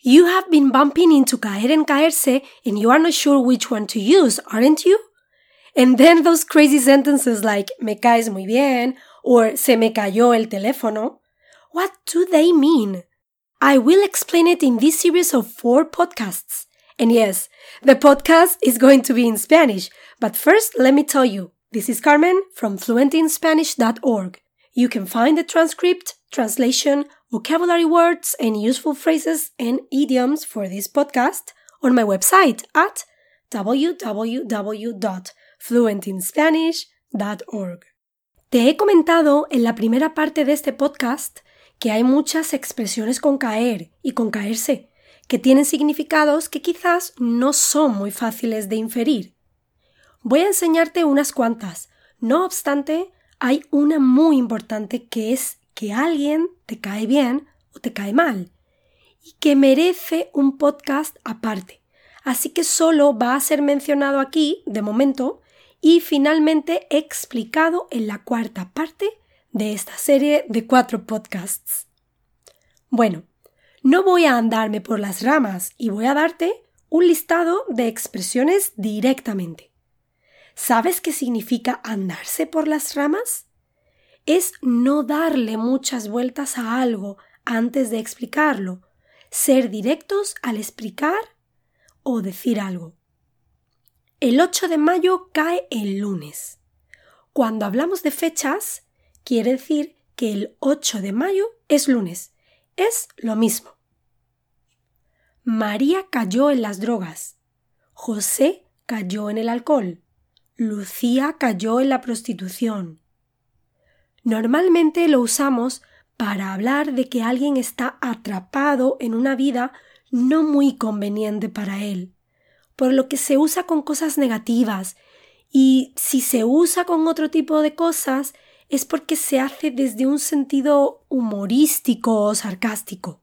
You have been bumping into caer and caerse and you are not sure which one to use, aren't you? And then those crazy sentences like me caes muy bien or se me cayó el teléfono. What do they mean? I will explain it in this series of four podcasts. And yes, the podcast is going to be in Spanish, but first let me tell you, this is Carmen from fluentinspanish.org. You can find the transcript, translation, vocabulary words, and useful phrases and idioms for this podcast on my website at www.fluentinspanish.org. Te he comentado en la primera parte de este podcast que hay muchas expresiones con caer y con caerse, que tienen significados que quizás no son muy fáciles de inferir. Voy a enseñarte unas cuantas. No obstante, hay una muy importante que es que alguien te cae bien o te cae mal y que merece un podcast aparte. Así que solo va a ser mencionado aquí, de momento, y finalmente explicado en la cuarta parte de esta serie de cuatro podcasts. Bueno, no voy a andarme por las ramas y voy a darte un listado de expresiones directamente. ¿Sabes qué significa andarse por las ramas? Es no darle muchas vueltas a algo antes de explicarlo, ser directos al explicar o decir algo. El 8 de mayo cae el lunes. Cuando hablamos de fechas, quiere decir que el 8 de mayo es lunes. Es lo mismo. María cayó en las drogas. José cayó en el alcohol. Lucía cayó en la prostitución. Normalmente lo usamos para hablar de que alguien está atrapado en una vida no muy conveniente para él, por lo que se usa con cosas negativas, y si se usa con otro tipo de cosas es porque se hace desde un sentido humorístico o sarcástico.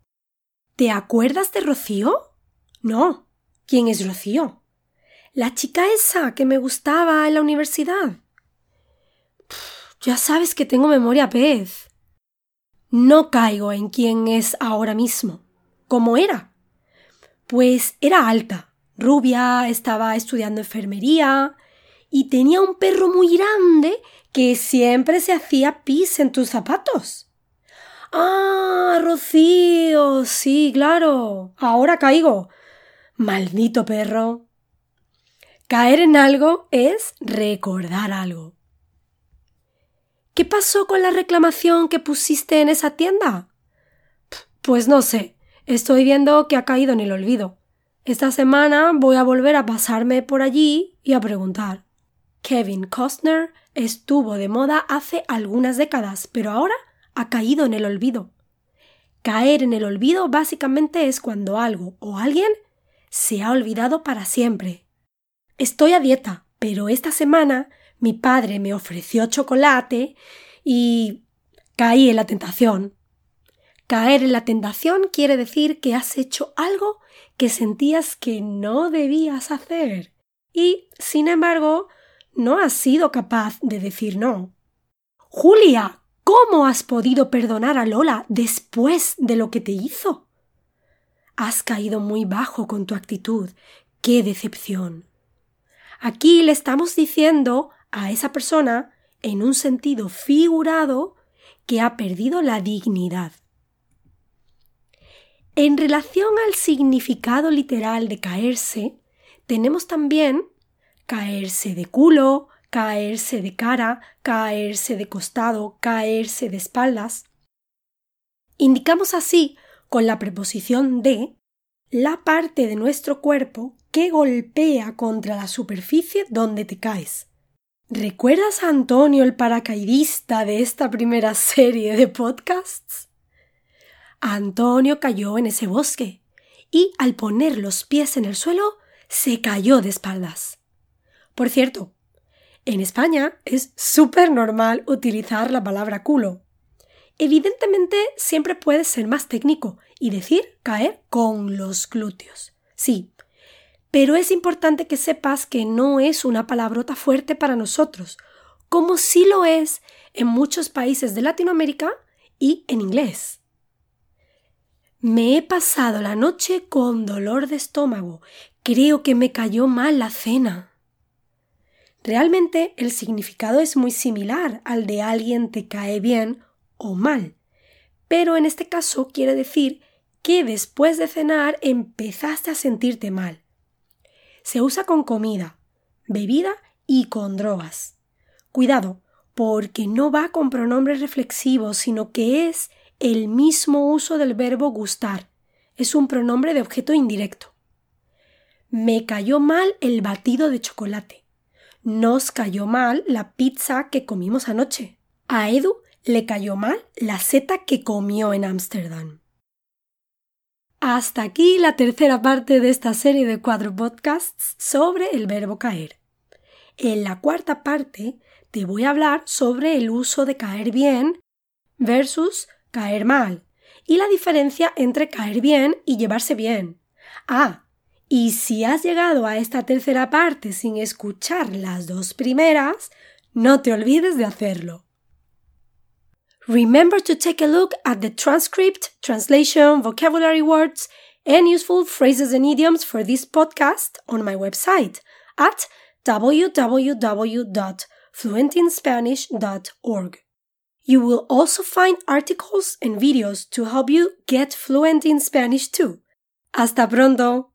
¿Te acuerdas de Rocío? No. ¿Quién es Rocío? La chica esa que me gustaba en la universidad. ya sabes que tengo memoria pez. No caigo en quién es ahora mismo. ¿Cómo era? Pues era alta, rubia, estaba estudiando enfermería y tenía un perro muy grande que siempre se hacía pis en tus zapatos. Ah, Rocío. Sí, claro. Ahora caigo. Maldito perro. Caer en algo es recordar algo. ¿Qué pasó con la reclamación que pusiste en esa tienda? Pues no sé. Estoy viendo que ha caído en el olvido. Esta semana voy a volver a pasarme por allí y a preguntar. Kevin Costner estuvo de moda hace algunas décadas, pero ahora ha caído en el olvido. Caer en el olvido básicamente es cuando algo o alguien se ha olvidado para siempre, Estoy a dieta, pero esta semana mi padre me ofreció chocolate y caí en la tentación. Caer en la tentación quiere decir que has hecho algo que sentías que no debías hacer y, sin embargo, no has sido capaz de decir no. Julia, ¿cómo has podido perdonar a Lola después de lo que te hizo? Has caído muy bajo con tu actitud. ¡Qué decepción! Aquí le estamos diciendo a esa persona, en un sentido figurado, que ha perdido la dignidad. En relación al significado literal de caerse, tenemos también caerse de culo, caerse de cara, caerse de costado, caerse de espaldas. Indicamos así, con la preposición de, la parte de nuestro cuerpo que golpea contra la superficie donde te caes. ¿Recuerdas a Antonio el paracaidista de esta primera serie de podcasts? Antonio cayó en ese bosque y al poner los pies en el suelo se cayó de espaldas. Por cierto, en España es súper normal utilizar la palabra culo. Evidentemente siempre puede ser más técnico y decir caer con los glúteos. Sí, pero es importante que sepas que no es una palabrota fuerte para nosotros, como sí lo es en muchos países de Latinoamérica y en inglés. Me he pasado la noche con dolor de estómago. Creo que me cayó mal la cena. Realmente el significado es muy similar al de alguien te cae bien o mal, pero en este caso quiere decir que después de cenar empezaste a sentirte mal. Se usa con comida, bebida y con drogas. Cuidado, porque no va con pronombres reflexivos, sino que es el mismo uso del verbo gustar. Es un pronombre de objeto indirecto. Me cayó mal el batido de chocolate. Nos cayó mal la pizza que comimos anoche. A Edu le cayó mal la seta que comió en Ámsterdam. Hasta aquí la tercera parte de esta serie de cuatro podcasts sobre el verbo caer. En la cuarta parte te voy a hablar sobre el uso de caer bien versus caer mal y la diferencia entre caer bien y llevarse bien. Ah, y si has llegado a esta tercera parte sin escuchar las dos primeras, no te olvides de hacerlo. Remember to take a look at the transcript, translation, vocabulary words, and useful phrases and idioms for this podcast on my website at www.fluentinspanish.org. You will also find articles and videos to help you get fluent in Spanish too. Hasta pronto!